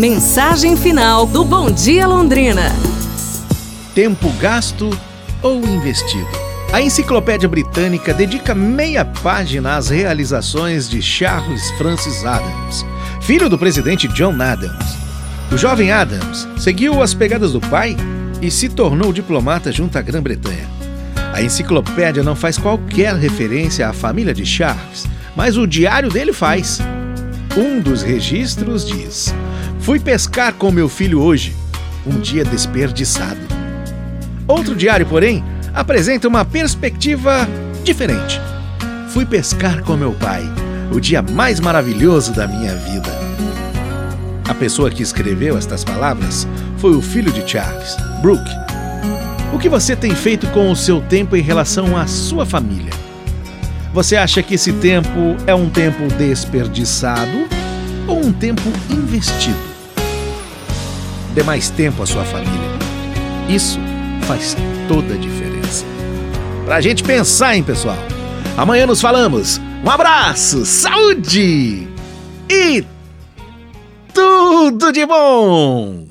Mensagem final do Bom Dia Londrina. Tempo gasto ou investido? A Enciclopédia Britânica dedica meia página às realizações de Charles Francis Adams, filho do presidente John Adams. O jovem Adams seguiu as pegadas do pai e se tornou diplomata junto à Grã-Bretanha. A enciclopédia não faz qualquer referência à família de Charles, mas o diário dele faz. Um dos registros diz: Fui pescar com meu filho hoje, um dia desperdiçado. Outro diário, porém, apresenta uma perspectiva diferente. Fui pescar com meu pai, o dia mais maravilhoso da minha vida. A pessoa que escreveu estas palavras foi o filho de Charles, Brooke. O que você tem feito com o seu tempo em relação à sua família? Você acha que esse tempo é um tempo desperdiçado ou um tempo investido? Dê mais tempo à sua família. Isso faz toda a diferença. Pra gente pensar, hein, pessoal? Amanhã nos falamos. Um abraço, saúde e tudo de bom!